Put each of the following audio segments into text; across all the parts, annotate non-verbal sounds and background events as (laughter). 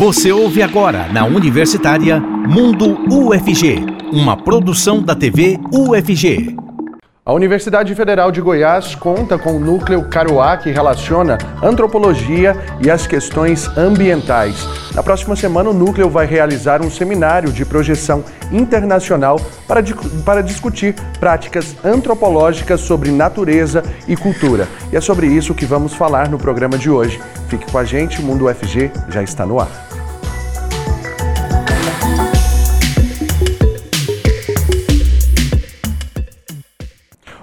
Você ouve agora na Universitária Mundo UFG, uma produção da TV UFG. A Universidade Federal de Goiás conta com o núcleo Caruá que relaciona antropologia e as questões ambientais. Na próxima semana, o núcleo vai realizar um seminário de projeção internacional para, para discutir práticas antropológicas sobre natureza e cultura. E é sobre isso que vamos falar no programa de hoje. Fique com a gente, o Mundo UFG já está no ar.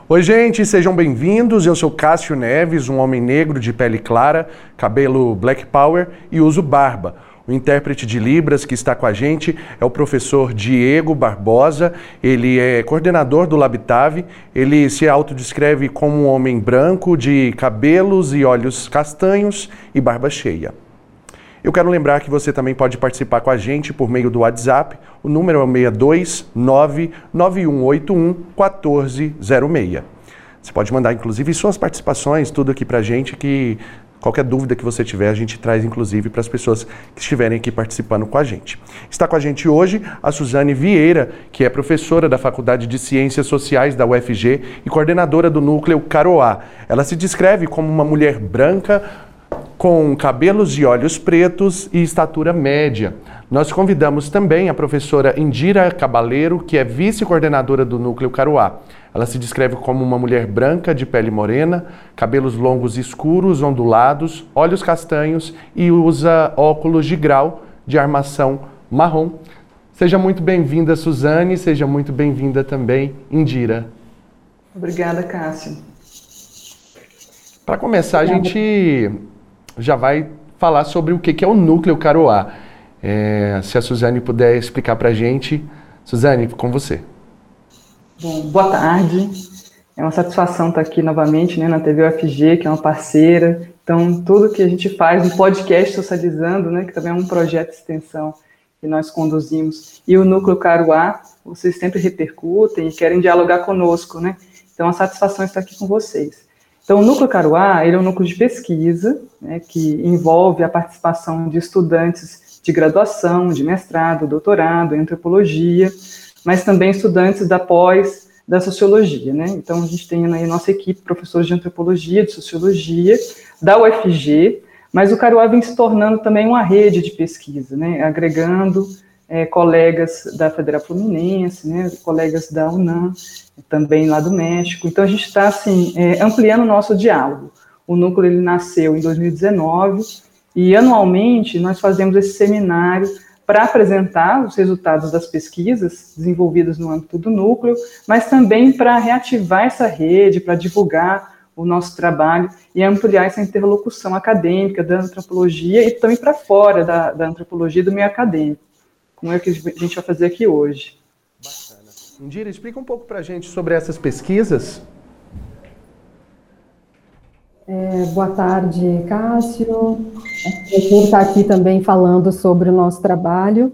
Oi, gente, sejam bem-vindos. Eu sou Cássio Neves, um homem negro de pele clara, cabelo black power e uso barba. O intérprete de Libras que está com a gente é o professor Diego Barbosa. Ele é coordenador do Labitave. Ele se autodescreve como um homem branco de cabelos e olhos castanhos e barba cheia. Eu quero lembrar que você também pode participar com a gente por meio do WhatsApp. O número é o 62991811406. Você pode mandar, inclusive, suas participações, tudo aqui para a gente, que qualquer dúvida que você tiver, a gente traz, inclusive, para as pessoas que estiverem aqui participando com a gente. Está com a gente hoje a Suzane Vieira, que é professora da Faculdade de Ciências Sociais da UFG e coordenadora do Núcleo Caroá. Ela se descreve como uma mulher branca, com cabelos e olhos pretos e estatura média. Nós convidamos também a professora Indira Cabaleiro, que é vice-coordenadora do Núcleo Caruá. Ela se descreve como uma mulher branca, de pele morena, cabelos longos escuros, ondulados, olhos castanhos e usa óculos de grau de armação marrom. Seja muito bem-vinda, Suzane, seja muito bem-vinda também, Indira. Obrigada, Cássio. Para começar, a gente já vai falar sobre o que é o núcleo Caroá. É, se a Suzane puder explicar para a gente. Suzane, com você. Bom, boa tarde. É uma satisfação estar aqui novamente né, na TV UFG, que é uma parceira. Então, tudo que a gente faz no podcast Socializando, né, que também é um projeto de extensão que nós conduzimos, e o Núcleo Caruá, vocês sempre repercutem e querem dialogar conosco, né? Então, a satisfação é estar aqui com vocês. Então, o Núcleo Caruá ele é um núcleo de pesquisa né, que envolve a participação de estudantes de graduação, de mestrado, doutorado, antropologia, mas também estudantes da pós da sociologia. Né? Então, a gente tem aí nossa equipe, professores de antropologia, de sociologia, da UFG, mas o Caruá vem se tornando também uma rede de pesquisa, né, agregando é, colegas da Federal Fluminense, né, colegas da UNAM, também lá do México. Então, a gente está assim, é, ampliando o nosso diálogo. O núcleo ele nasceu em 2019 e, anualmente, nós fazemos esse seminário para apresentar os resultados das pesquisas desenvolvidas no âmbito do núcleo, mas também para reativar essa rede, para divulgar o nosso trabalho e ampliar essa interlocução acadêmica da antropologia e também para fora da, da antropologia do meio acadêmico como é que a gente vai fazer aqui hoje. Indira, explica um pouco para a gente sobre essas pesquisas. É, boa tarde, Cássio. É um estar aqui também falando sobre o nosso trabalho.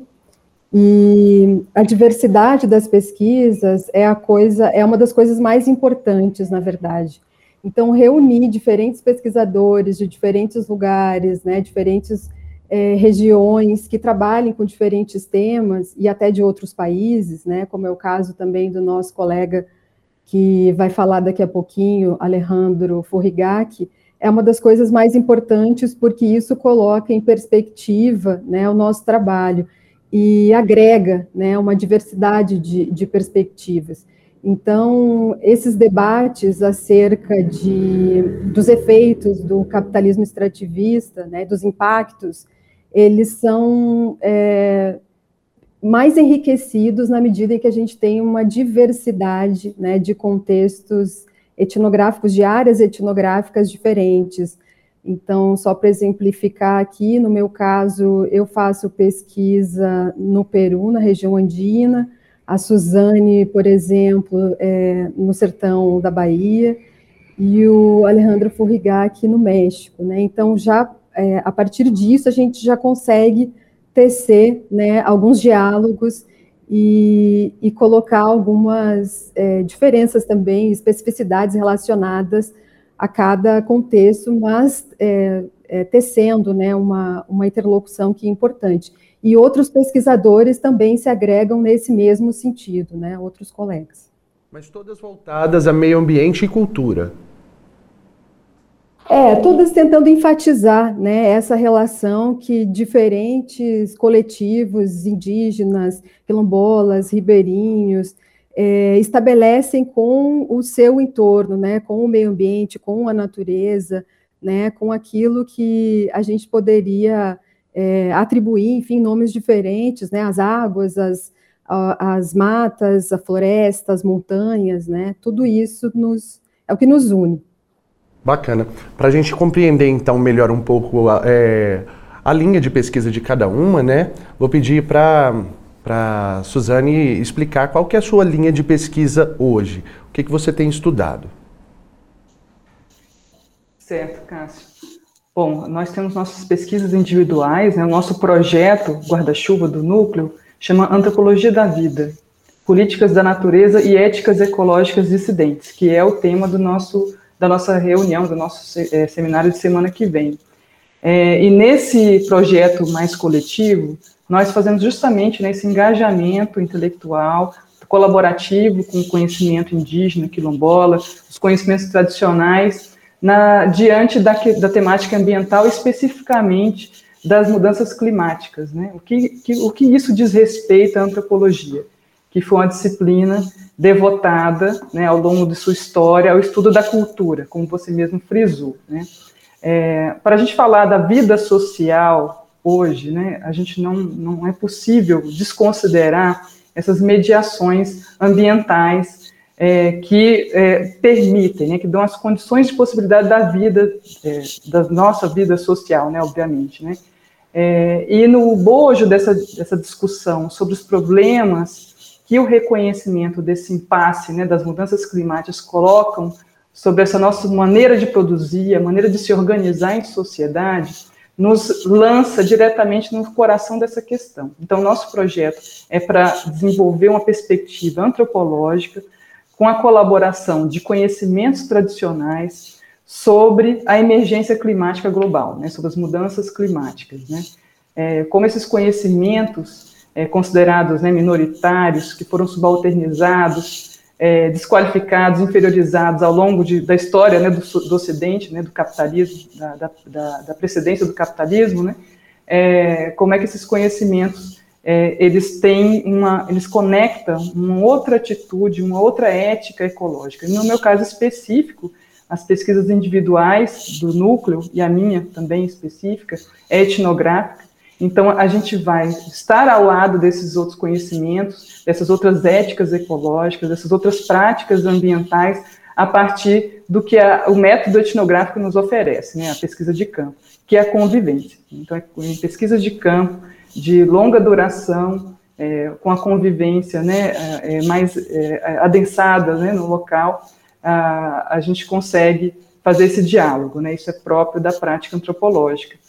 E a diversidade das pesquisas é a coisa, é uma das coisas mais importantes, na verdade. Então, reunir diferentes pesquisadores de diferentes lugares, né, diferentes é, regiões que trabalhem com diferentes temas e até de outros países, né, como é o caso também do nosso colega que vai falar daqui a pouquinho, Alejandro Forrigac, é uma das coisas mais importantes porque isso coloca em perspectiva né, o nosso trabalho e agrega né, uma diversidade de, de perspectivas. Então, esses debates acerca de, dos efeitos do capitalismo extrativista, né, dos impactos eles são é, mais enriquecidos na medida em que a gente tem uma diversidade né, de contextos etnográficos, de áreas etnográficas diferentes. Então, só para exemplificar aqui, no meu caso, eu faço pesquisa no Peru, na região andina, a Suzane, por exemplo, é, no sertão da Bahia, e o Alejandro Furriga aqui no México. Né? Então, já é, a partir disso, a gente já consegue tecer né, alguns diálogos e, e colocar algumas é, diferenças também, especificidades relacionadas a cada contexto, mas é, é, tecendo né, uma, uma interlocução que é importante. E outros pesquisadores também se agregam nesse mesmo sentido, né, outros colegas. Mas todas voltadas a meio ambiente e cultura. É, todas tentando enfatizar né, essa relação que diferentes coletivos indígenas, quilombolas, ribeirinhos, é, estabelecem com o seu entorno, né, com o meio ambiente, com a natureza, né, com aquilo que a gente poderia é, atribuir, enfim, nomes diferentes, né, as águas, as, as matas, a floresta, as montanhas, né, tudo isso nos, é o que nos une. Bacana. Para a gente compreender, então, melhor um pouco é, a linha de pesquisa de cada uma, né? Vou pedir para para Suzane explicar qual que é a sua linha de pesquisa hoje. O que, que você tem estudado? Certo, Cássio. Bom, nós temos nossas pesquisas individuais, né? o nosso projeto guarda-chuva do núcleo chama Antropologia da Vida, Políticas da Natureza e Éticas Ecológicas Dissidentes, que é o tema do nosso da nossa reunião, do nosso é, seminário de semana que vem. É, e nesse projeto mais coletivo, nós fazemos justamente nesse engajamento intelectual, colaborativo com o conhecimento indígena, quilombola, os conhecimentos tradicionais, na, diante da, da temática ambiental, especificamente das mudanças climáticas. Né? O, que, que, o que isso diz respeito à antropologia? Que foi uma disciplina devotada, né, ao longo de sua história, ao estudo da cultura, como você mesmo frisou. Né? É, para a gente falar da vida social hoje, né, a gente não, não é possível desconsiderar essas mediações ambientais é, que é, permitem, né, que dão as condições de possibilidade da vida, é, da nossa vida social, né, obviamente. Né? É, e no bojo dessa, dessa discussão sobre os problemas que o reconhecimento desse impasse, né, das mudanças climáticas colocam sobre essa nossa maneira de produzir, a maneira de se organizar em sociedade, nos lança diretamente no coração dessa questão. Então, nosso projeto é para desenvolver uma perspectiva antropológica com a colaboração de conhecimentos tradicionais sobre a emergência climática global, né, sobre as mudanças climáticas. Né? É, como esses conhecimentos é, considerados né, minoritários, que foram subalternizados, é, desqualificados, inferiorizados ao longo de, da história né, do, do, Ocidente, né, do capitalismo, da, da, da, precedência do capitalismo, né, é, como é que esses conhecimentos é, eles têm uma, eles conectam uma outra atitude, uma outra ética ecológica. No meu caso específico, as pesquisas individuais do núcleo e a minha também específica é etnográfica então, a gente vai estar ao lado desses outros conhecimentos, dessas outras éticas ecológicas, dessas outras práticas ambientais, a partir do que a, o método etnográfico nos oferece, né, a pesquisa de campo, que é a convivência. Então, é em pesquisas de campo, de longa duração, é, com a convivência né, é, é mais é, adensada né, no local, a, a gente consegue fazer esse diálogo. Né, isso é próprio da prática antropológica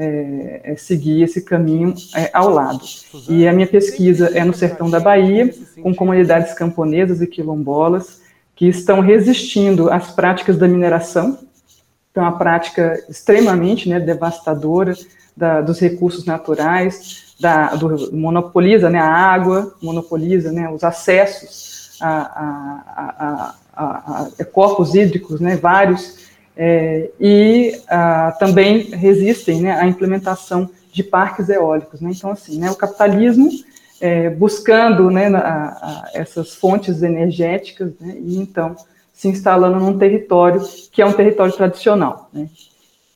é, é seguir esse caminho é, ao lado. E a minha pesquisa é no sertão da Bahia, com comunidades camponesas e quilombolas que estão resistindo às práticas da mineração, então a prática extremamente né, devastadora da, dos recursos naturais, da, do, monopoliza né, a água, monopoliza né, os acessos a, a, a, a corpos hídricos, né, vários, é, e ah, também resistem né, à implementação de parques eólicos. Né? Então, assim, né, o capitalismo é, buscando né, a, a essas fontes energéticas né, e, então, se instalando num território que é um território tradicional. Né?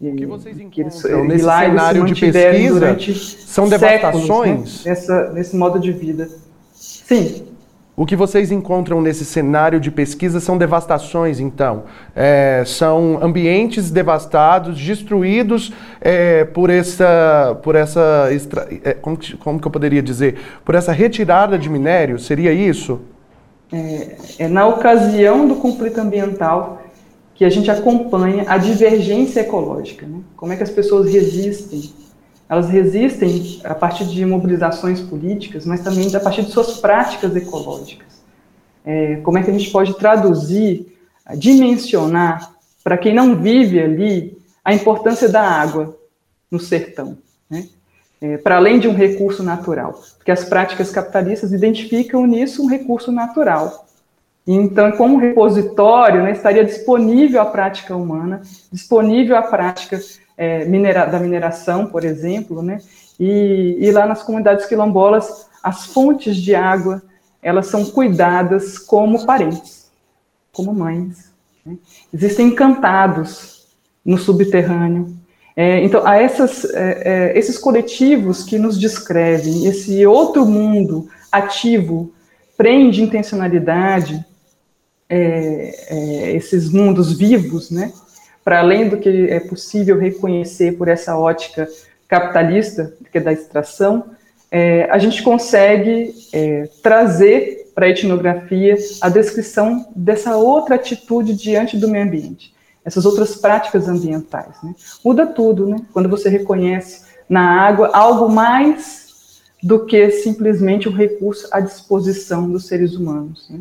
E, o que vocês encontram que eles, nesse cenário de pesquisa são devastações? Né, nessa, nesse modo de vida. Sim, o que vocês encontram nesse cenário de pesquisa são devastações, então. É, são ambientes devastados, destruídos é, por essa. Por essa é, como, que, como que eu poderia dizer? Por essa retirada de minério? Seria isso? É, é na ocasião do conflito ambiental que a gente acompanha a divergência ecológica. Né? Como é que as pessoas resistem elas resistem a partir de mobilizações políticas, mas também a partir de suas práticas ecológicas. É, como é que a gente pode traduzir, dimensionar, para quem não vive ali, a importância da água no sertão, né? É, para além de um recurso natural, porque as práticas capitalistas identificam nisso um recurso natural. Então, como repositório, né, estaria disponível a prática humana, disponível a prática é, minera da mineração, por exemplo, né, e, e lá nas comunidades quilombolas, as fontes de água, elas são cuidadas como parentes, como mães. Né? Existem encantados no subterrâneo, é, então, há essas, é, é, esses coletivos que nos descrevem, esse outro mundo ativo, prende intencionalidade, é, é, esses mundos vivos, né, para além do que é possível reconhecer por essa ótica capitalista, que é da extração, é, a gente consegue trazer para a etnografia a descrição dessa outra atitude diante do meio ambiente essas outras práticas ambientais. Né? Muda tudo, né? Quando você reconhece na água algo mais do que simplesmente um recurso à disposição dos seres humanos. Né?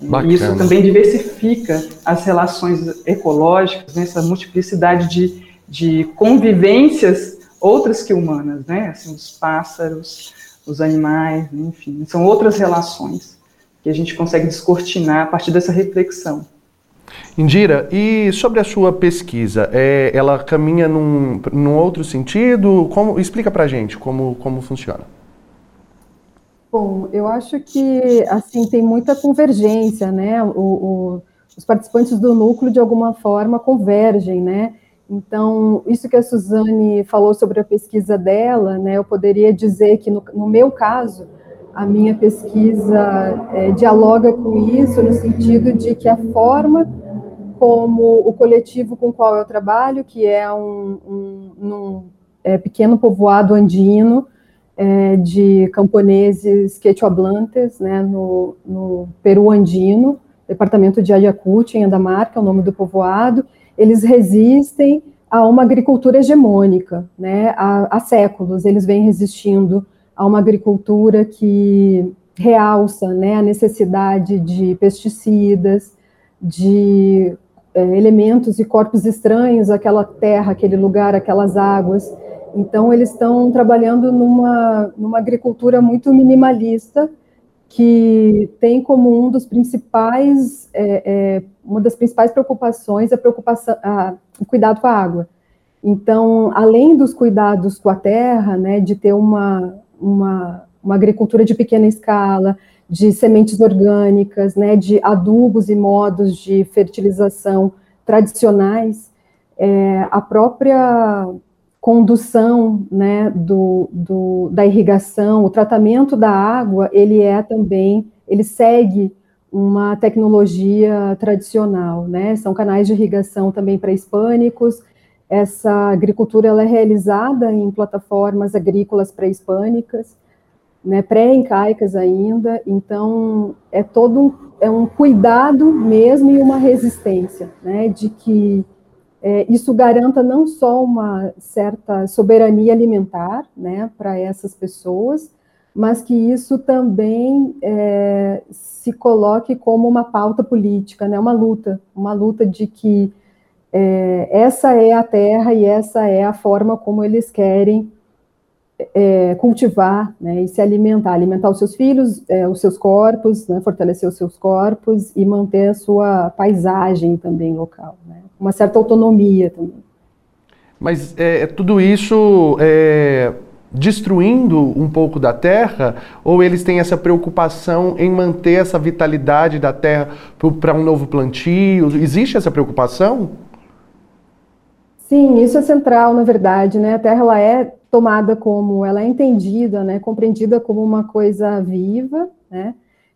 E isso também diversifica as relações ecológicas, né? essa multiplicidade de, de convivências outras que humanas, né? Assim, os pássaros, os animais, enfim, são outras relações que a gente consegue descortinar a partir dessa reflexão. Indira, e sobre a sua pesquisa, é, ela caminha num, num outro sentido? Como, explica para gente como, como funciona. Bom, eu acho que assim tem muita convergência, né? O, o, os participantes do núcleo de alguma forma convergem, né? Então, isso que a Suzane falou sobre a pesquisa dela, né? Eu poderia dizer que no, no meu caso, a minha pesquisa é, dialoga com isso no sentido de que a forma como o coletivo com o qual eu trabalho, que é um, um, um é, pequeno povoado andino é, de camponeses quechua-blantes, né, no, no, Peru andino, departamento de Ayacucho, em Andamarca, é o nome do povoado, eles resistem a uma agricultura hegemônica, né, há, há séculos eles vêm resistindo a uma agricultura que realça né, a necessidade de pesticidas, de é, elementos e corpos estranhos àquela terra, aquele lugar, aquelas águas. Então, eles estão trabalhando numa, numa agricultura muito minimalista, que tem como um dos principais, é, é, uma das principais preocupações a preocupação, a, o cuidado com a água. Então, além dos cuidados com a terra, né, de ter uma, uma, uma agricultura de pequena escala, de sementes orgânicas, né, de adubos e modos de fertilização tradicionais, é, a própria condução né, do, do, da irrigação, o tratamento da água, ele é também, ele segue uma tecnologia tradicional, né? São canais de irrigação também pré-hispânicos. Essa agricultura ela é realizada em plataformas agrícolas pré-hispânicas né, pré-incaicas ainda, então é todo um, é um cuidado mesmo e uma resistência, né, de que é, isso garanta não só uma certa soberania alimentar, né, para essas pessoas, mas que isso também é, se coloque como uma pauta política, né, uma luta, uma luta de que é, essa é a terra e essa é a forma como eles querem é, cultivar né, e se alimentar, alimentar os seus filhos, é, os seus corpos, né, fortalecer os seus corpos e manter a sua paisagem também local, né, uma certa autonomia também. Mas é, é tudo isso é, destruindo um pouco da terra, ou eles têm essa preocupação em manter essa vitalidade da terra para um novo plantio? Existe essa preocupação? Sim, isso é central, na verdade, né? A terra ela é tomada como, ela é entendida, né, compreendida como uma coisa viva, né,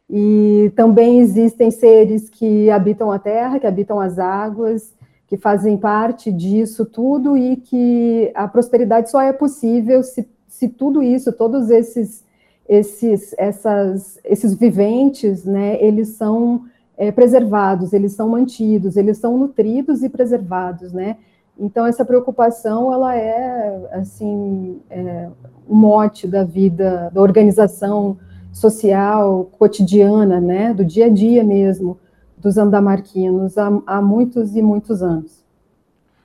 e também existem seres que habitam a terra, que habitam as águas, que fazem parte disso tudo e que a prosperidade só é possível se, se tudo isso, todos esses esses essas esses viventes, né, eles são é, preservados, eles são mantidos, eles são nutridos e preservados, né? Então essa preocupação ela é assim é, o mote da vida, da organização social cotidiana, né, do dia a dia mesmo dos andamarquinos há, há muitos e muitos anos.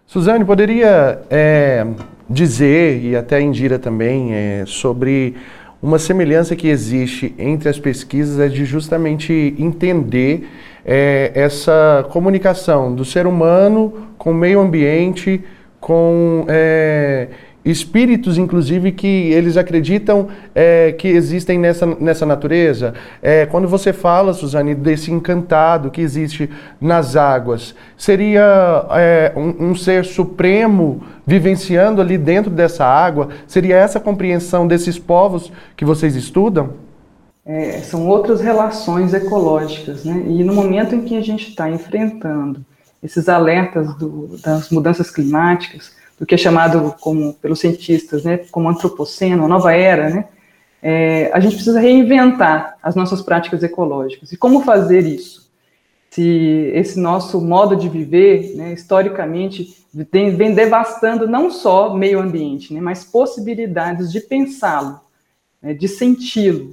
Suzane, poderia é, dizer, e até a Indira também, é, sobre uma semelhança que existe entre as pesquisas é de justamente entender é, essa comunicação do ser humano com o meio ambiente, com é, espíritos, inclusive, que eles acreditam é, que existem nessa, nessa natureza. É, quando você fala, Suzane, desse encantado que existe nas águas, seria é, um, um, ser supremo vivenciando ali dentro dessa água? Seria essa compreensão desses povos que vocês estudam? É, são outras relações ecológicas, né? E no momento em que a gente está enfrentando esses alertas do, das mudanças climáticas, do que é chamado como pelos cientistas, né, como antropoceno, a nova era, né, é, a gente precisa reinventar as nossas práticas ecológicas. E como fazer isso? Se esse nosso modo de viver, né, historicamente, vem devastando não só meio ambiente, né, mas possibilidades de pensá-lo, né, de senti-lo,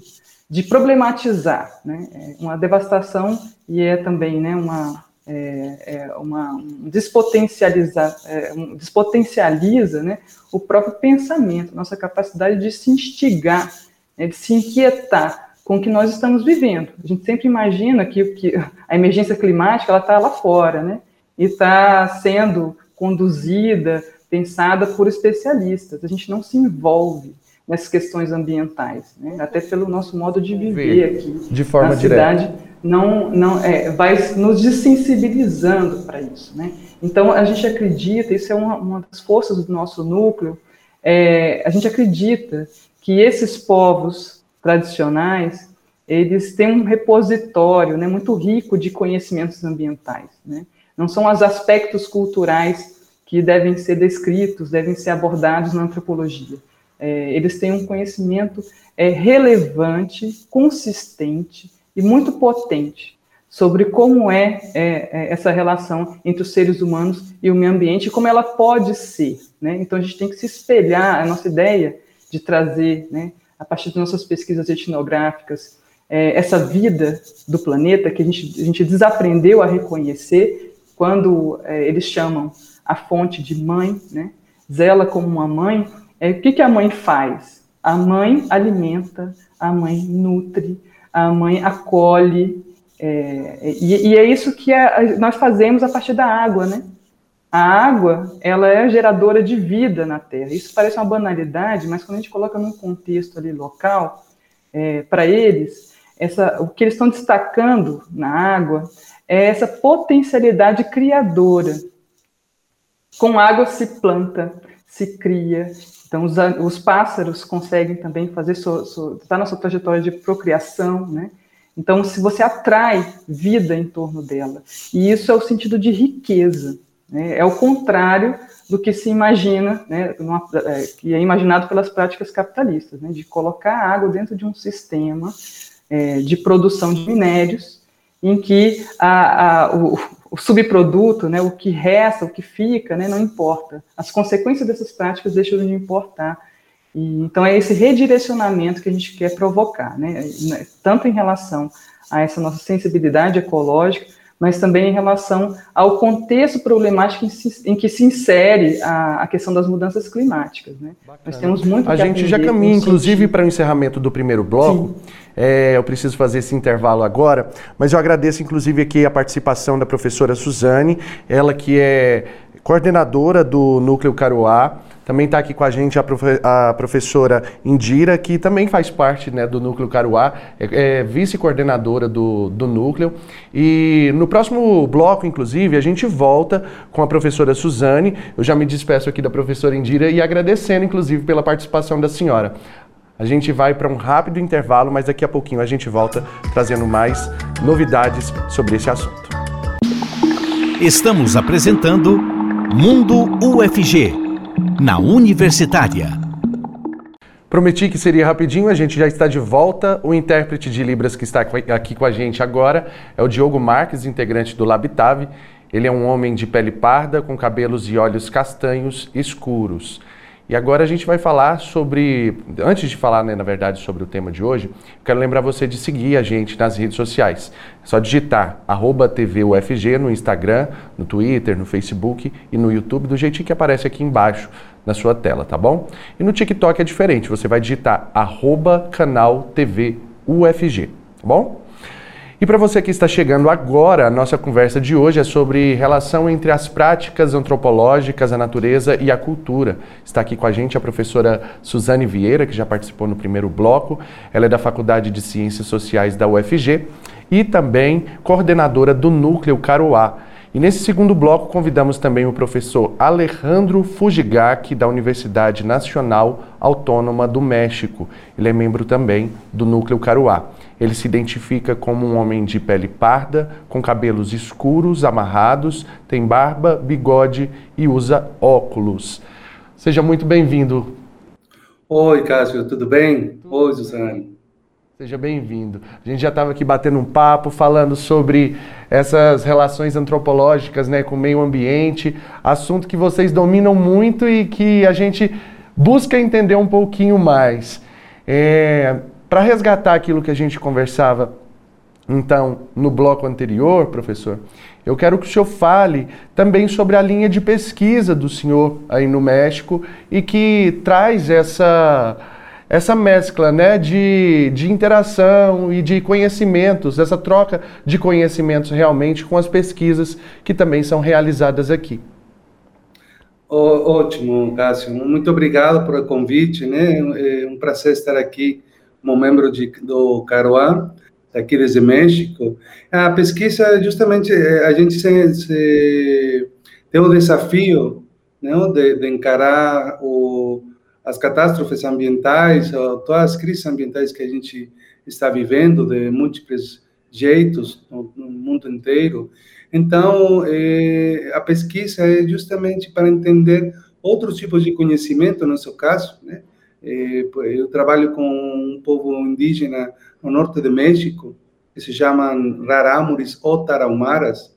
de problematizar, né, é uma devastação e é também né, uma, é, é uma um despotencializa, é, um, despotencializa né, o próprio pensamento, nossa capacidade de se instigar, né, de se inquietar com o que nós estamos vivendo. A gente sempre imagina que, que a emergência climática ela está lá fora, né, e está sendo conduzida, pensada por especialistas. A gente não se envolve nessas questões ambientais, né, até pelo nosso modo de viver aqui de forma na direta. cidade não, não é, vai nos desensibilizando para isso. Né? Então, a gente acredita, isso é uma, uma das forças do nosso núcleo, é, a gente acredita que esses povos tradicionais, eles têm um repositório né, muito rico de conhecimentos ambientais. Né? Não são os aspectos culturais que devem ser descritos, devem ser abordados na antropologia. É, eles têm um conhecimento é, relevante, consistente, e muito potente sobre como é, é, é, essa relação entre os seres humanos e o meio ambiente e como ela pode ser. Né? Então, a gente tem que se espelhar, a nossa ideia de trazer, né, a partir das nossas pesquisas etnográficas, é, essa vida do planeta que a gente, a gente desaprendeu a reconhecer quando é, eles chamam a fonte de mãe, né? zela como uma mãe, é, o que, que a mãe faz? A mãe alimenta, a mãe nutre, a mãe acolhe, é, e, e, é isso que a, nós fazemos a partir da água, né? A água, ela é geradora de vida na Terra. Isso parece uma banalidade, mas quando a gente coloca num contexto ali local, é, para eles, essa, o que eles estão destacando na água é essa potencialidade criadora. Com água se planta, se cria, então, os, os pássaros conseguem também fazer, está na sua trajetória de procriação, né? Então, se você atrai vida em torno dela, e isso é o sentido de riqueza, né? é o contrário do que se imagina, né? Numa, é, que é imaginado pelas práticas capitalistas, né? de colocar água dentro de um sistema é, de produção de minérios, em que a, a, o, o subproduto, né, o que resta, o que fica, né, não importa. As consequências dessas práticas deixam de importar. E, então, é esse redirecionamento que a gente quer provocar, né, tanto em relação a essa nossa sensibilidade ecológica, mas também em relação ao contexto problemático em, si, em que se insere a, a, questão das mudanças climáticas. Né? Nós temos muito A gente já caminha, inclusive, para o encerramento do primeiro bloco. É, eu preciso fazer esse intervalo agora, mas eu agradeço, inclusive, aqui a participação da professora Suzane, ela que é coordenadora do Núcleo Caruá, também está aqui com a gente a, profe a, professora Indira, que também faz parte né, do Núcleo Caruá, é, é vice-coordenadora do, do núcleo. E no próximo bloco, inclusive, a gente volta com a professora Suzane. Eu já me despeço aqui da professora Indira e agradecendo, inclusive, pela participação da senhora. A gente vai para um rápido intervalo, mas daqui a pouquinho a gente volta trazendo mais novidades sobre esse assunto. Estamos apresentando Mundo UFG na Universitária. Prometi que seria rapidinho, a gente já está de volta. O intérprete de Libras que está aqui com a gente agora é o Diogo Marques, integrante do Labitave. Ele é um homem de pele parda, com cabelos e olhos castanhos escuros. E agora a gente vai falar sobre, antes de falar, né, na verdade, sobre o tema de hoje, quero lembrar você de seguir a gente nas redes sociais. É só digitar TVUFG no Instagram, no Twitter, no Facebook e no YouTube, do jeitinho que aparece aqui embaixo na sua tela, tá bom? E no TikTok é diferente, você vai digitar arroba canal TV UFG, tá bom? E para você que está chegando agora, a nossa conversa de hoje é sobre relação entre as práticas antropológicas, a natureza e a cultura. Está aqui com a gente a professora Suzane Vieira, que já participou no primeiro bloco. Ela é da Faculdade de Ciências Sociais da UFG e também coordenadora do Núcleo Caruá e nesse segundo bloco convidamos também o professor Alejandro Fujigaki, da Universidade Nacional Autônoma do México. Ele é membro também do Núcleo Caruá. Ele se identifica como um homem de pele parda, com cabelos escuros, amarrados, tem barba, bigode e usa óculos. Seja muito bem-vindo. Oi, Cássio, tudo bem? Oi, Suzane. Seja bem-vindo. A gente já estava aqui batendo um papo, falando sobre essas relações antropológicas né, com o meio ambiente, assunto que vocês dominam muito e que a gente busca entender um pouquinho mais. É, Para resgatar aquilo que a gente conversava, então, no bloco anterior, professor, eu quero que o senhor fale também sobre a linha de pesquisa do senhor aí no México e que traz essa essa mescla né, de, de interação e de conhecimentos, essa troca de conhecimentos realmente com as pesquisas que também são realizadas aqui. Ótimo, Cássio. Muito obrigado pelo convite. Né? É um prazer estar aqui como membro de, do Caruá, aqui desde México. A pesquisa, justamente, é, a gente se, se tem o desafio né, de, de encarar o as catástrofes ambientais, todas as crises ambientais que a gente está vivendo de múltiplos jeitos no, no mundo inteiro. Então, é, a pesquisa é justamente para entender outros tipos de conhecimento, no seu caso, né? É, eu trabalho com um povo indígena no norte de México, que se chamam Rarámuris ou Tarahumaras,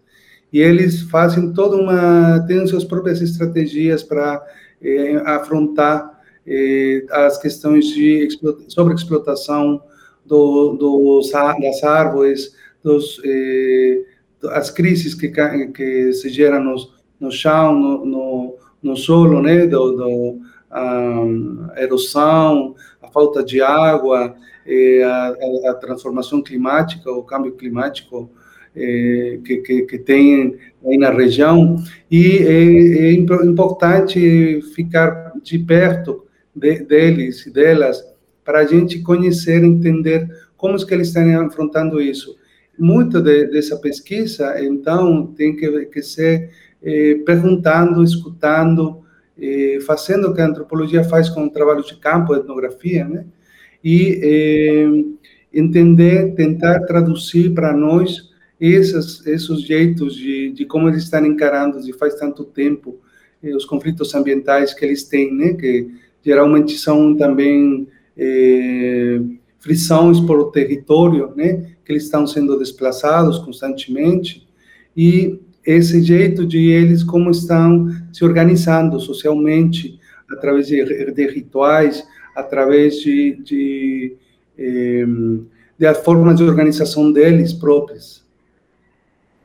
e eles fazem toda uma, têm suas próprias estratégias para é, afrontar eh, as questões de sobre explotação do, dos, das árvores, dos, eh, as crises que, que se geram no, no chão, no, no, no solo, né, do, do a erosão, a falta de água, eh, a, a, transformação climática, o câmbio climático eh, que, que, que, tem aí na região. E é, é importante ficar de perto de, deles e delas para a gente conhecer, entender como é que eles estão afrontando isso. Muito de, dessa pesquisa, então, tem que, que ser eh, perguntando, escutando, eh, fazendo o que a antropologia faz com o trabalho de campo, etnografia, né? E eh, entender, tentar traduzir para nós esses, esses jeitos de, de como eles estão encarando, de faz tanto tempo, eh, os conflitos ambientais que eles têm, né? Que geralmente são também é, frições por território, né, que eles estão sendo desplaçados constantemente, e esse jeito de eles como estão se organizando socialmente, através de, de rituais, através de, de, é, de formas de organização deles próprias.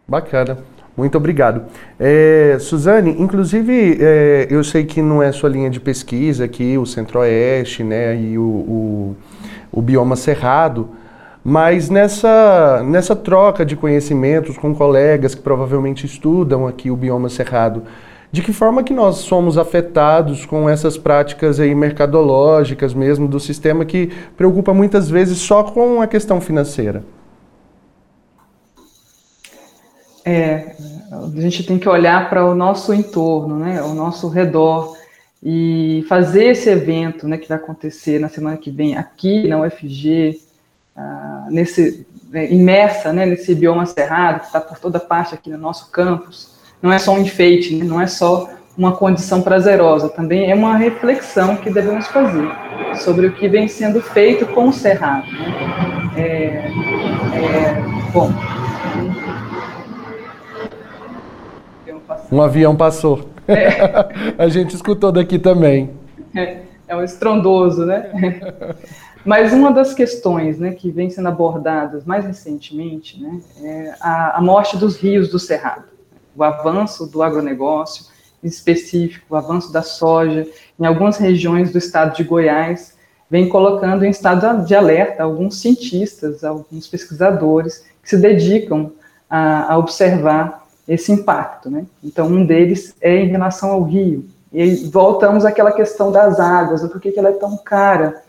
Bacana. Muito obrigado. É, Suzane, inclusive, é, eu sei que não é sua linha de pesquisa aqui, o Centro-Oeste, né, e o, o, o, bioma cerrado, mas nessa, nessa troca de conhecimentos com colegas que provavelmente estudam aqui o bioma cerrado, de que forma que nós somos afetados com essas práticas aí mercadológicas mesmo do sistema que preocupa muitas vezes só com a questão financeira? É, a gente tem que olhar para o nosso entorno, né, o nosso redor, e fazer esse evento né, que vai acontecer na semana que vem aqui na UFG, ah, nesse, né, imersa né, nesse bioma cerrado, que está por toda parte aqui no nosso campus, não é só um enfeite, né, não é só uma condição prazerosa, também é uma reflexão que devemos fazer sobre o que vem sendo feito com o cerrado. Né? É, é, bom, Um avião passou. É. (laughs) a gente escutou daqui também. É, é um estrondoso, né? (laughs) Mas uma das questões né, que vem sendo abordadas mais recentemente né, é a, a morte dos rios do Cerrado, o avanço do agronegócio, em específico, o avanço da soja, em algumas regiões do estado de Goiás, vem colocando em estado de alerta alguns cientistas, alguns pesquisadores que se dedicam a, a observar esse impacto. Né? Então, um deles é em relação ao rio. E voltamos àquela questão das águas, do porquê que ela é tão cara,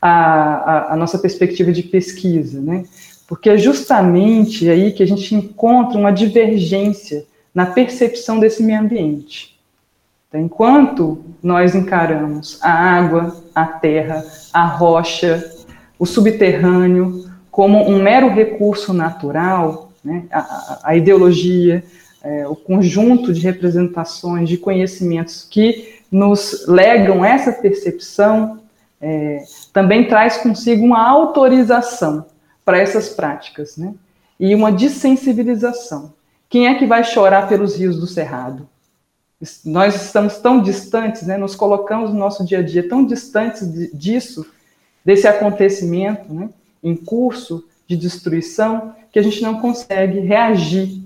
a, a, a, nossa perspectiva de pesquisa, né? Porque é justamente aí que a gente encontra uma divergência na percepção desse meio ambiente. Então, enquanto nós encaramos a água, a terra, a rocha, o subterrâneo como um mero recurso natural, né? a, a ideologia, é, o conjunto de representações, de conhecimentos que nos legam essa percepção, é, também traz consigo uma autorização para essas práticas, né? E uma dessensibilização. Quem é que vai chorar pelos rios do Cerrado? Nós estamos tão distantes, né? Nos colocamos no nosso dia a dia tão distantes disso, desse acontecimento, né? Em curso de destruição, que a gente não consegue reagir.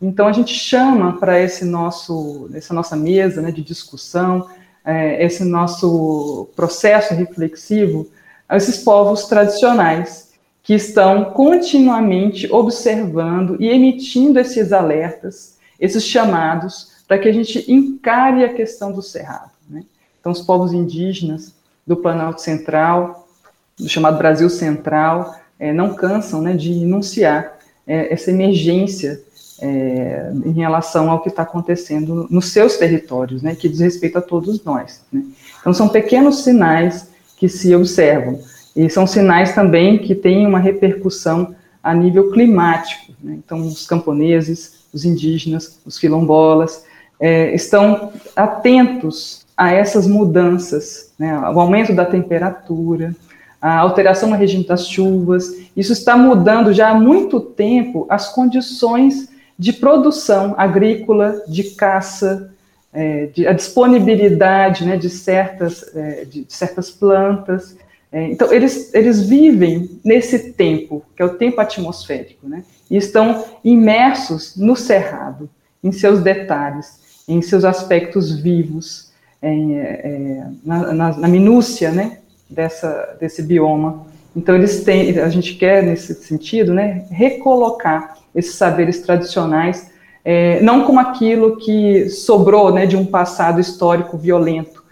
Então a gente chama para esse nosso, essa nossa mesa, né? De discussão, é, esse nosso processo reflexivo a esses povos tradicionais que estão continuamente observando e emitindo esses alertas, esses chamados, para que a gente encare a questão do cerrado. Né? Então, os povos indígenas do Planalto Central, do chamado Brasil Central, é, não cansam né, de enunciar é, essa emergência é, em relação ao que está acontecendo nos seus territórios, né, que diz respeito a todos nós. Né. Então, são pequenos sinais que se observam, e são sinais também que têm uma repercussão a nível climático. Né. Então, os camponeses, os indígenas, os quilombolas, é, estão atentos a essas mudanças, né, o aumento da temperatura, a alteração no regime das chuvas, isso está mudando já há muito tempo as condições de produção agrícola, de caça, é, de, a disponibilidade né, de, certas, é, de, certas plantas. É, então, eles, eles vivem nesse tempo, que é o tempo atmosférico, né, e estão imersos no cerrado, em seus detalhes, em seus aspectos vivos, em, é, na, na, na, minúcia né, dessa, desse bioma. Então, eles têm, a gente quer, nesse sentido, né, recolocar esses saberes tradicionais, é, não como aquilo que sobrou né, de um passado histórico violento,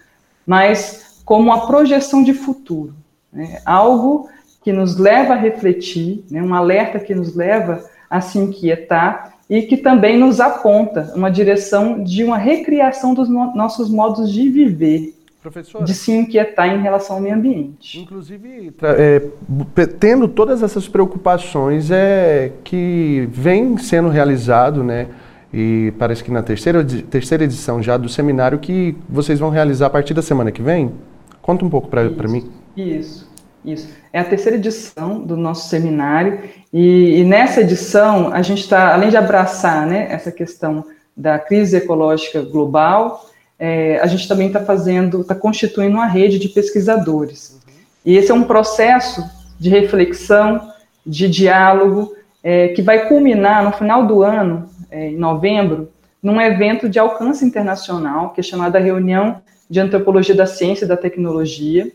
mas como uma projeção de futuro, né, algo que nos leva a refletir, né, um alerta que nos leva a se inquietar e que também nos aponta uma direção de uma recriação dos no nossos modos de viver, Professora, de se inquietar em relação ao meio ambiente. Inclusive, é, tendo todas essas preocupações é, que vem sendo realizado, né? E parece que na terceira, terceira edição já do seminário que vocês vão realizar a partir da semana que vem. Conta um pouco para mim. Isso, isso. É a terceira edição do nosso seminário e, e nessa edição a gente está, além de abraçar né, essa questão da crise ecológica global, é, a gente também está fazendo, está constituindo uma rede de pesquisadores. E esse é um processo de reflexão, de diálogo, é, que vai culminar no final do ano, é, em novembro, num evento de alcance internacional, que é chamada Reunião de Antropologia da Ciência e da Tecnologia.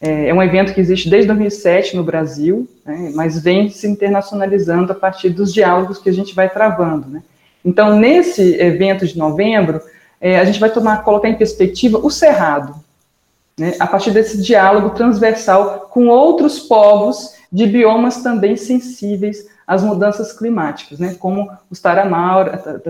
É, é um evento que existe desde 2007 no Brasil, né, mas vem se internacionalizando a partir dos diálogos que a gente vai travando. Né. Então, nesse evento de novembro, é, a gente vai tomar, colocar em perspectiva o cerrado, né, a partir desse diálogo transversal com outros povos de biomas também sensíveis às mudanças climáticas, né, como os Taramaura,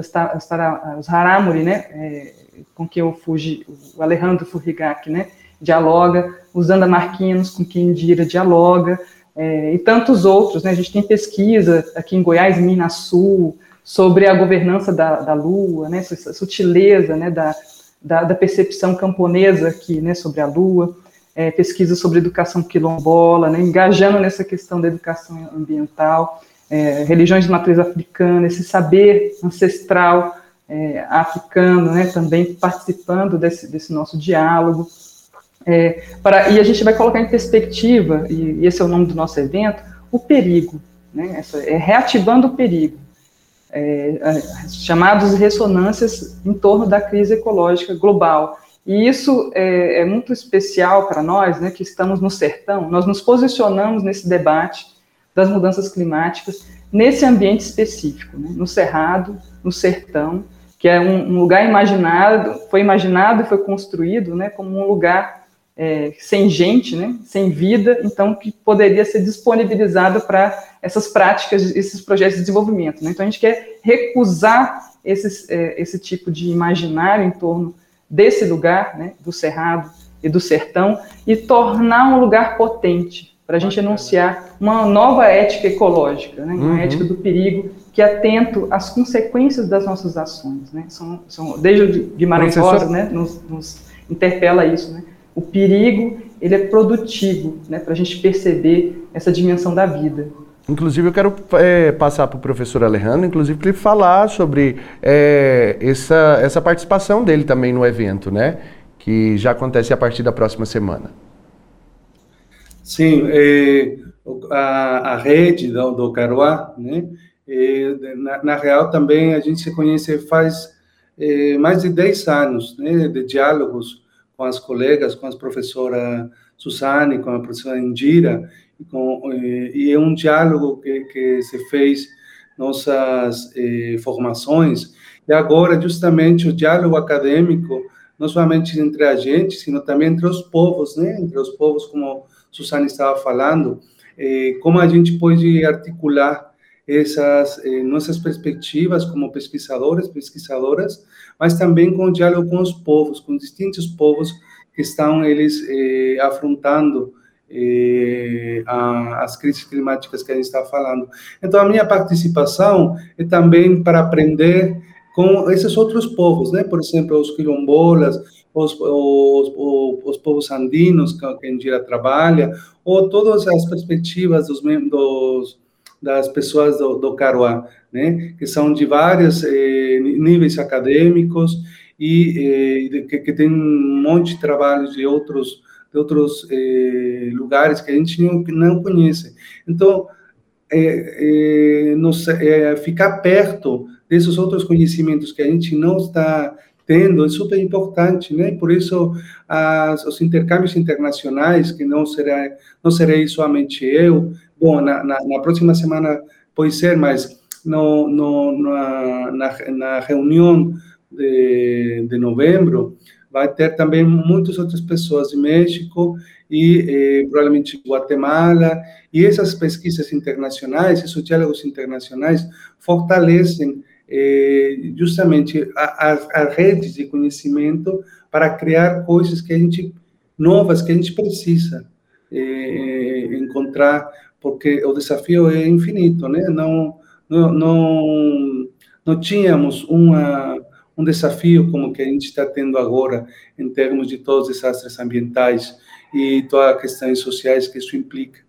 os Haramuri, né, é, com quem o, Fuji, o Alejandro Furrigac, né, dialoga, os andamarquinos com quem Indira dialoga, é, e tantos outros, né, a gente tem pesquisa aqui em Goiás, Minas Sul, sobre a governança da, da Lua, né, essa sutileza né, da, da, da, percepção camponesa aqui né, sobre a Lua, é, pesquisa sobre educação quilombola, né, engajando nessa questão da educação ambiental, é, religiões de matriz africana, esse saber ancestral é, africano, né, também participando desse, desse nosso diálogo. É, para, e a gente vai colocar em perspectiva, e, e esse é o nome do nosso evento, o perigo, né? Essa, é reativando o perigo, é, é, chamados ressonâncias em torno da crise ecológica global. E isso é, é muito especial para nós, né, que estamos no sertão, nós nos posicionamos nesse debate das mudanças climáticas, nesse ambiente específico, né, no Cerrado, no sertão, que é um, um, lugar imaginado, foi imaginado foi construído né, como um lugar é, sem gente, né, sem vida, então que poderia ser disponibilizado para essas práticas, esses projetos de desenvolvimento. Né? Então a gente quer recusar esses, é, esse tipo de imaginário em torno desse lugar, né, do Cerrado e do Sertão, e tornar um lugar potente, para a gente anunciar uma nova ética ecológica, né, uma uhum. ética do perigo, que é atento às consequências das nossas ações. Né? São, são, desde o Guimarães Rosa né, nos, nos, interpela isso. Né? O perigo ele é produtivo né, para a gente perceber essa dimensão da vida. Inclusive, eu quero é, passar para o professor Alejandro, inclusive, para ele falar sobre é, essa, essa participação dele também no evento, né? Que já acontece a partir da próxima semana. Sim, é, a, a, rede do, do Caruá, né? É, na, na, real, também a gente se conhece faz é, mais de 10 anos, né? De diálogos com as colegas, com a professora Suzane, com a professora Indira, com, eh, e é um diálogo que, que se fez nossas eh, formações, e agora justamente o diálogo acadêmico, não somente entre a gente, sino também entre os povos, né? entre os povos, como Susana estava falando, eh, como a gente pode articular essas eh, nossas perspectivas como pesquisadores, pesquisadoras, mas também com o diálogo com os povos, com distintos povos que estão eles eh, afrontando eh, a, as crises climáticas que a gente está falando. Então, a minha participação é também para aprender com esses outros povos, né? Por exemplo, os quilombolas, os, os, os, os povos andinos com quem Gira trabalha, ou todas as perspectivas dos, dos das pessoas do, do Caruá, né? Que são de vários eh, níveis acadêmicos e eh, que, que tem um monte de trabalhos de outros de outros eh, lugares que a gente não, não conhece. Então, é, é, nos, é, ficar perto desses outros conhecimentos que a gente não está tendo é super importante, né? Por isso, as, os intercâmbios internacionais, que não será não serei somente eu, bom, na, na, na próxima semana pode ser, mas no, no, na, na, na reunião de, de novembro, vai ter também muitas outras pessoas de México e eh, provavelmente Guatemala, e essas pesquisas internacionais, esses diálogos internacionais fortalecem eh, justamente as redes de conhecimento para criar coisas que a gente novas que a gente precisa eh, encontrar, porque o desafio é infinito, né? Não não não, não tínhamos uma um desafio como que a gente está tendo agora em termos de todos os desastres ambientais e todas as questões sociais que isso implica.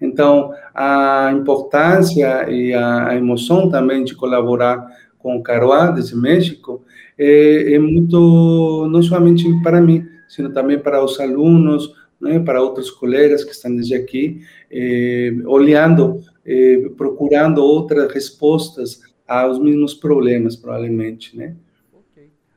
Então, a importância e a emoção também de colaborar com o Caruá, desde México, é, é muito, não somente para mim, sino também para os alunos, né, para outros colegas que estão desde aqui, é, olhando, é, procurando outras respostas aos mesmos problemas, provavelmente, né?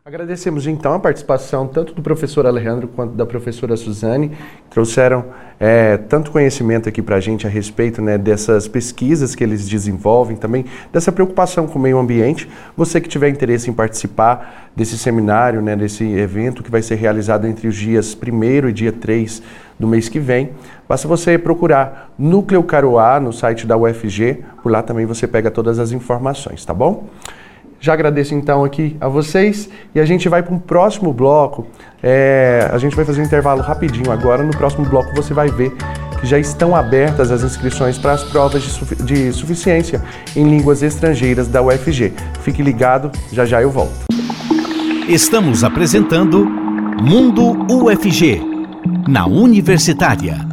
Agradecemos então a participação tanto do professor Alejandro quanto da professora Suzane, que trouxeram é, tanto conhecimento aqui para a gente a respeito né, dessas pesquisas que eles desenvolvem, também dessa preocupação com o meio ambiente. Você que tiver interesse em participar desse seminário, né, desse evento que vai ser realizado entre os dias 1 e dia 3 do mês que vem, basta você procurar Núcleo Caruá no site da UFG, por lá também você pega todas as informações, tá bom? Já agradeço então aqui a vocês e a gente vai para um próximo bloco. É, a gente vai fazer um intervalo rapidinho agora. No próximo bloco você vai ver que já estão abertas as inscrições para as provas de, sufi de suficiência em línguas estrangeiras da UFG. Fique ligado, já já eu volto. Estamos apresentando Mundo UFG, na Universitária.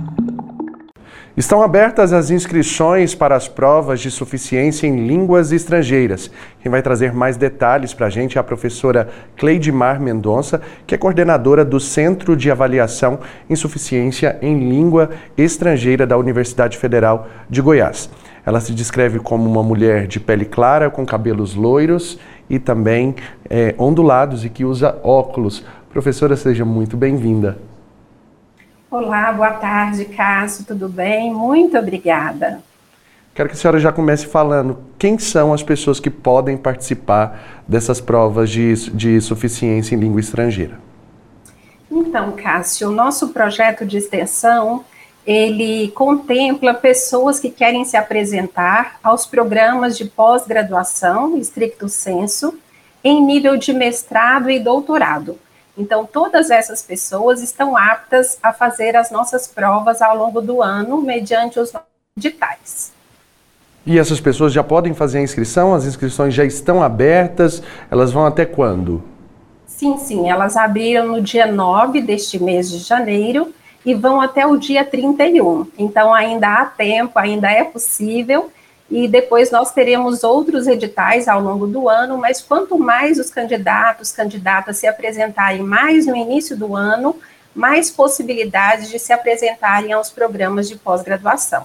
Estão abertas as inscrições para as provas de suficiência em línguas estrangeiras. Quem vai trazer mais detalhes para a gente é a professora Cleidmar Mendonça, que é coordenadora do Centro de Avaliação em Suficiência em Língua Estrangeira da Universidade Federal de Goiás. Ela se descreve como uma mulher de pele clara, com cabelos loiros e também é, ondulados e que usa óculos. Professora, seja muito bem-vinda. Olá, boa tarde, Cássio, tudo bem? Muito obrigada. Quero que a senhora já comece falando quem são as pessoas que podem participar dessas provas de, de suficiência em língua estrangeira. Então, Cássio, o nosso projeto de extensão, ele contempla pessoas que querem se apresentar aos programas de pós-graduação, estricto senso, em nível de mestrado e doutorado então, todas essas pessoas estão aptas a fazer as nossas provas ao longo do ano, mediante os editais. E essas pessoas já podem fazer a inscrição? As inscrições já estão abertas? Elas vão até quando? Sim, sim, elas abriram no dia 9 deste mês de janeiro e vão até o dia 31. Então, ainda há tempo, ainda é possível e depois nós teremos outros editais ao longo do ano, mas quanto mais os candidatos, candidatas se apresentarem mais no início do ano, mais possibilidades de se apresentarem aos programas de pós-graduação.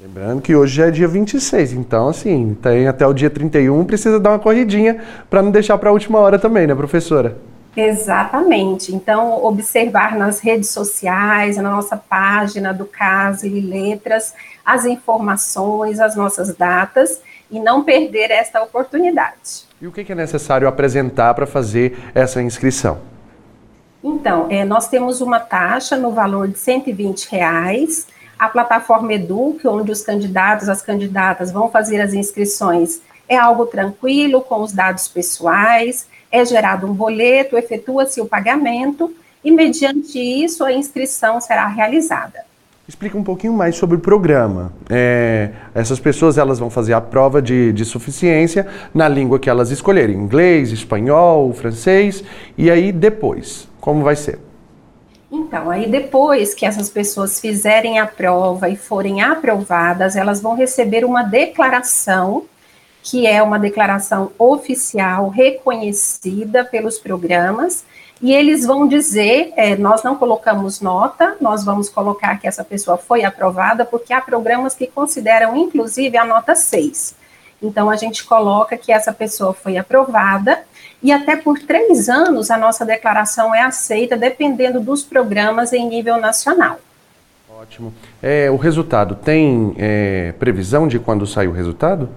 Lembrando que hoje é dia 26, então assim, tem até o dia 31, precisa dar uma corridinha para não deixar para a última hora também, né, professora? Exatamente. Então, observar nas redes sociais, na nossa página do Caso e Letras, as informações, as nossas datas e não perder esta oportunidade. E o que é necessário apresentar para fazer essa inscrição? Então, é, nós temos uma taxa no valor de 120 reais. A plataforma Eduque, onde os candidatos, as candidatas vão fazer as inscrições, é algo tranquilo, com os dados pessoais é gerado um boleto, efetua-se o pagamento e, mediante isso, a inscrição será realizada. Explica um pouquinho mais sobre o programa. É, essas pessoas elas vão fazer a prova de, de suficiência na língua que elas escolherem, inglês, espanhol, francês, e aí depois, como vai ser? Então, aí depois que essas pessoas fizerem a prova e forem aprovadas, elas vão receber uma declaração que é uma declaração oficial reconhecida pelos programas, e eles vão dizer: é, nós não colocamos nota, nós vamos colocar que essa pessoa foi aprovada, porque há programas que consideram, inclusive, a nota 6. Então, a gente coloca que essa pessoa foi aprovada, e até por três anos a nossa declaração é aceita, dependendo dos programas em nível nacional. Ótimo. É, o resultado, tem é, previsão de quando sai o resultado?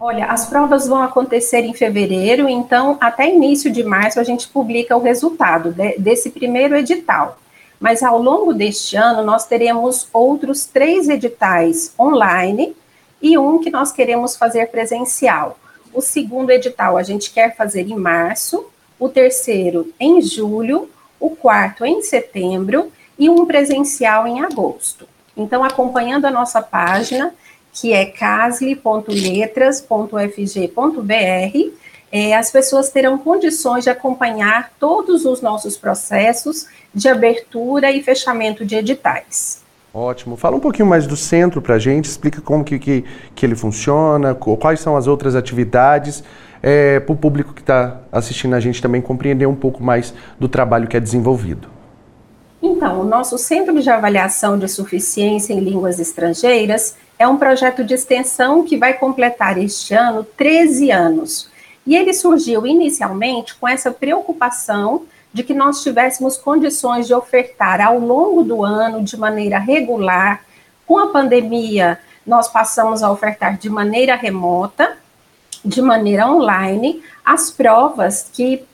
Olha, as provas vão acontecer em fevereiro, então até início de março a gente publica o resultado de, desse primeiro edital. Mas ao longo deste ano nós teremos outros três editais online e um que nós queremos fazer presencial. O segundo edital a gente quer fazer em março, o terceiro em julho, o quarto em setembro e um presencial em agosto. Então, acompanhando a nossa página, que é casle.letras.fg.br, é, as pessoas terão condições de acompanhar todos os nossos processos de abertura e fechamento de editais. Ótimo. Fala um pouquinho mais do centro para a gente, explica como que, que, que, ele funciona, quais são as outras atividades, é, para o público que está assistindo a gente também compreender um pouco mais do trabalho que é desenvolvido. Então, o nosso Centro de Avaliação de Suficiência em Línguas Estrangeiras é um projeto de extensão que vai completar este ano 13 anos. E ele surgiu inicialmente com essa preocupação de que nós tivéssemos condições de ofertar ao longo do ano, de maneira regular. Com a pandemia, nós passamos a ofertar de maneira remota, de maneira online, as provas que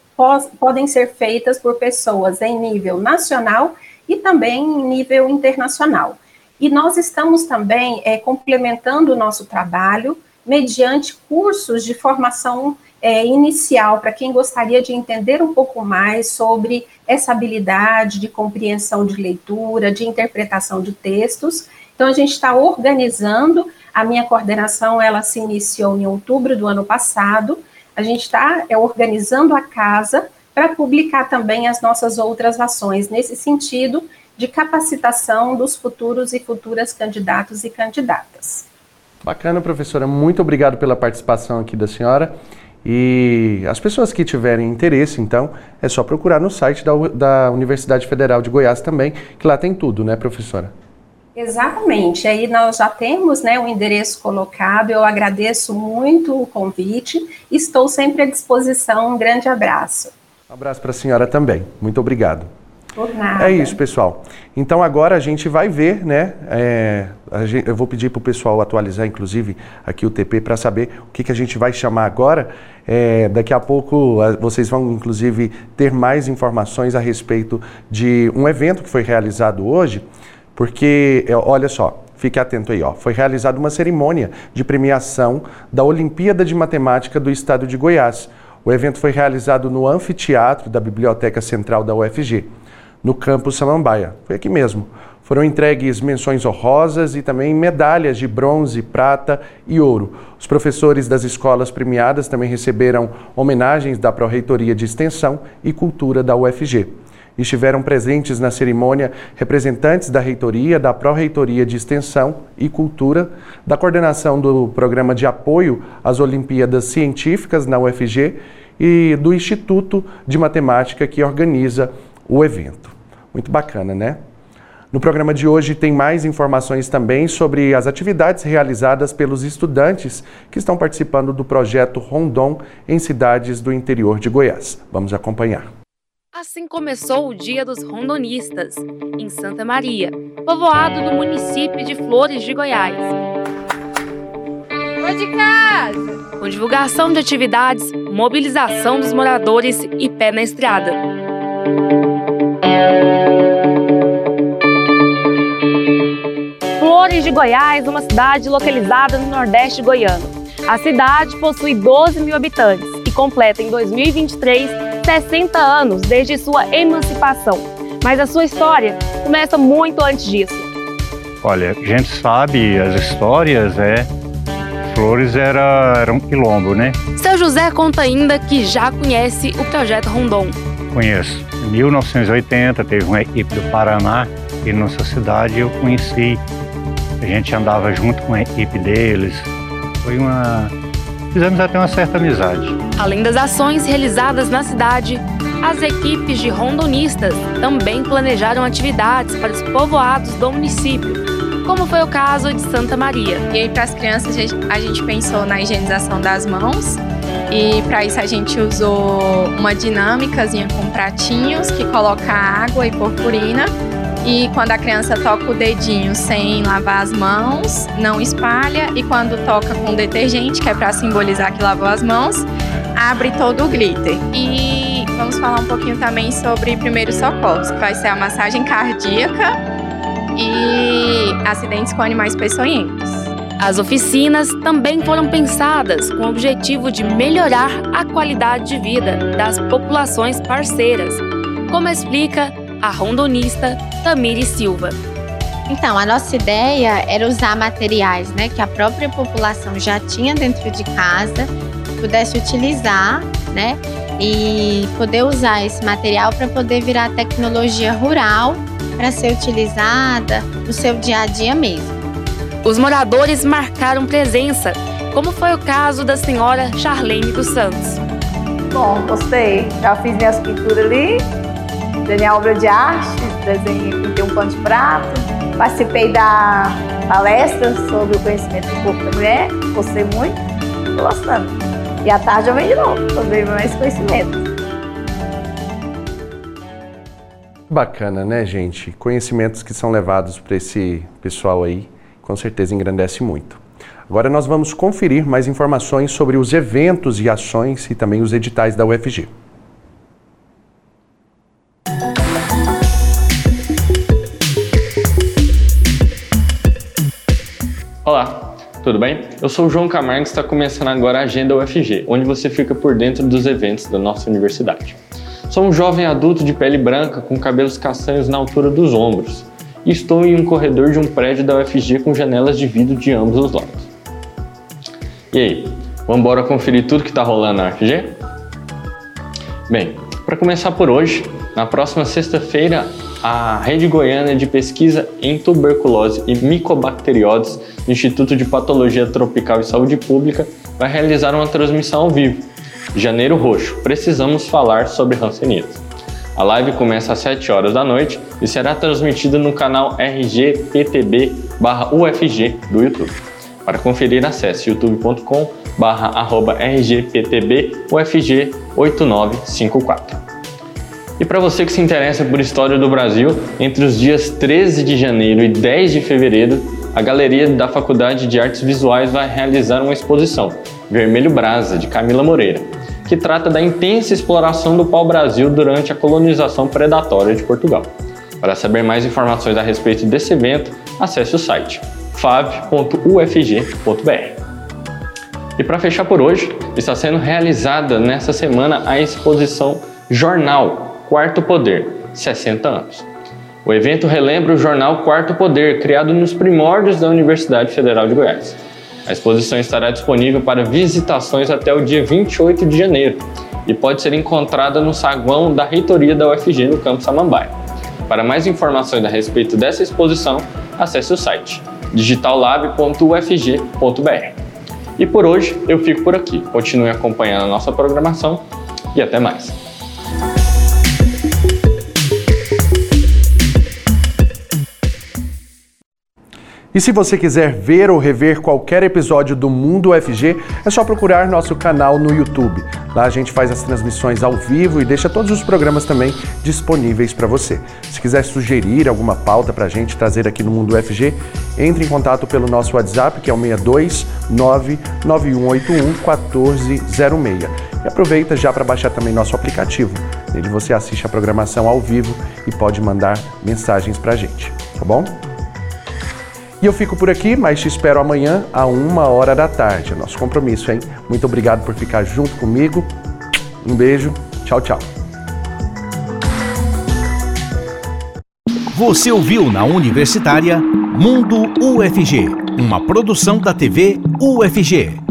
podem ser feitas por pessoas em nível nacional e também em nível internacional. E nós estamos também é, complementando o nosso trabalho mediante cursos de formação é, inicial para quem gostaria de entender um pouco mais sobre essa habilidade de compreensão de leitura, de interpretação de textos. Então, a gente está organizando, a minha coordenação, ela se iniciou em outubro do ano passado, a gente está é, organizando a casa para publicar também as nossas outras ações. Nesse sentido de capacitação dos futuros e futuras candidatos e candidatas. Bacana, professora. Muito obrigado pela participação aqui da senhora. E as pessoas que tiverem interesse, então, é só procurar no site da, da Universidade Federal de Goiás também, que lá tem tudo, né, professora? Exatamente. Aí nós já temos né, o endereço colocado. Eu agradeço muito o convite. Estou sempre à disposição. Um grande abraço. Um abraço para a senhora também. Muito obrigado. Nada. É isso, pessoal. Então agora a gente vai ver, né? É, gente, eu vou pedir para o pessoal atualizar, inclusive, aqui o TP para saber o que, que a gente vai chamar agora. É, daqui a pouco vocês vão, inclusive, ter mais informações a respeito de um evento que foi realizado hoje, porque, é, olha só, fique atento aí, ó. Foi realizada uma cerimônia de premiação da Olimpíada de Matemática do Estado de Goiás. O evento foi realizado no anfiteatro da Biblioteca Central da UFG no campus Samambaia. Foi aqui mesmo. Foram entregues menções honrosas e também medalhas de bronze, prata e ouro. Os professores das escolas premiadas também receberam homenagens da Pró-Reitoria de Extensão e Cultura da UFG. Estiveram presentes na cerimônia representantes da Reitoria, da Pró-Reitoria de Extensão e Cultura, da coordenação do Programa de Apoio às Olimpíadas Científicas na UFG e do Instituto de Matemática que organiza o evento. Muito bacana, né? No programa de hoje tem mais informações também sobre as atividades realizadas pelos estudantes que estão participando do projeto Rondon em cidades do interior de Goiás. Vamos acompanhar. Assim começou o Dia dos Rondonistas, em Santa Maria, povoado do município de Flores de Goiás. Vou de casa! Com divulgação de atividades, mobilização dos moradores e pé na estrada. Flores de Goiás, uma cidade localizada no Nordeste goiano. A cidade possui 12 mil habitantes e completa em 2023 60 anos desde sua emancipação. Mas a sua história começa muito antes disso. Olha, a gente sabe as histórias, é. Flores era, era um quilombo, né? Seu José conta ainda que já conhece o projeto Rondon. Conheço. Em 1980 teve uma equipe do Paraná e nossa cidade eu conheci a gente andava junto com a equipe deles. Foi uma. Fizemos até uma certa amizade. Além das ações realizadas na cidade, as equipes de rondonistas também planejaram atividades para os povoados do município, como foi o caso de Santa Maria. E aí, para as crianças, a gente pensou na higienização das mãos. E para isso a gente usou uma dinâmicazinha com pratinhos que coloca água e purpurina e quando a criança toca o dedinho sem lavar as mãos, não espalha. E quando toca com detergente, que é para simbolizar que lavou as mãos, abre todo o glitter. E vamos falar um pouquinho também sobre primeiros socorros, que vai ser a massagem cardíaca e acidentes com animais peçonhentos. As oficinas também foram pensadas com o objetivo de melhorar a qualidade de vida das populações parceiras, como explica a rondonista Tamiri Silva. Então, a nossa ideia era usar materiais né, que a própria população já tinha dentro de casa, pudesse utilizar, né? E poder usar esse material para poder virar tecnologia rural para ser utilizada no seu dia a dia mesmo. Os moradores marcaram presença, como foi o caso da senhora Charlene dos Santos. Bom, gostei. Já fiz minhas pinturas ali, desenhei obra de arte, desenhei, um pano de prato, participei da palestra sobre o conhecimento do corpo da mulher, gostei muito, estou gostando. E à tarde eu venho de novo, ver mais conhecimento. Bacana, né, gente? Conhecimentos que são levados para esse pessoal aí, com certeza engrandece muito. Agora nós vamos conferir mais informações sobre os eventos e ações e também os editais da UFG. Olá, tudo bem? Eu sou o João Camargo e está começando agora a Agenda UFG, onde você fica por dentro dos eventos da nossa universidade. Sou um jovem adulto de pele branca com cabelos castanhos na altura dos ombros e estou em um corredor de um prédio da UFG com janelas de vidro de ambos os lados. E aí, vamos embora conferir tudo que está rolando na UFG? Bem, para começar por hoje, na próxima sexta-feira, a Rede Goiana de Pesquisa em Tuberculose e Micobacterioses do Instituto de Patologia Tropical e Saúde Pública vai realizar uma transmissão ao vivo. Janeiro Roxo, precisamos falar sobre Hanseníase. A live começa às 7 horas da noite e será transmitida no canal rgptb/ufg do YouTube. Para conferir, acesse youtube.com rgptb-ufg8954. E para você que se interessa por história do Brasil, entre os dias 13 de janeiro e 10 de fevereiro, a Galeria da Faculdade de Artes Visuais vai realizar uma exposição, Vermelho Brasa, de Camila Moreira que trata da intensa exploração do pau-brasil durante a colonização predatória de Portugal. Para saber mais informações a respeito desse evento, acesse o site fav.ufg.br. E para fechar por hoje, está sendo realizada nesta semana a exposição Jornal Quarto Poder 60 anos. O evento relembra o jornal Quarto Poder, criado nos primórdios da Universidade Federal de Goiás. A exposição estará disponível para visitações até o dia 28 de janeiro e pode ser encontrada no saguão da reitoria da UFG no Campo Samambaia. Para mais informações a respeito dessa exposição, acesse o site digitallab.ufg.br. E por hoje eu fico por aqui. Continue acompanhando a nossa programação e até mais. E se você quiser ver ou rever qualquer episódio do Mundo UFG, é só procurar nosso canal no YouTube. Lá a gente faz as transmissões ao vivo e deixa todos os programas também disponíveis para você. Se quiser sugerir alguma pauta para a gente trazer aqui no Mundo UFG, entre em contato pelo nosso WhatsApp, que é o 62991811406. E aproveita já para baixar também nosso aplicativo. Nele você assiste a programação ao vivo e pode mandar mensagens para a gente, tá bom? E eu fico por aqui, mas te espero amanhã a uma hora da tarde. É nosso compromisso, hein? Muito obrigado por ficar junto comigo. Um beijo. Tchau, tchau. Você ouviu na Universitária Mundo UFG, uma produção da TV UFG.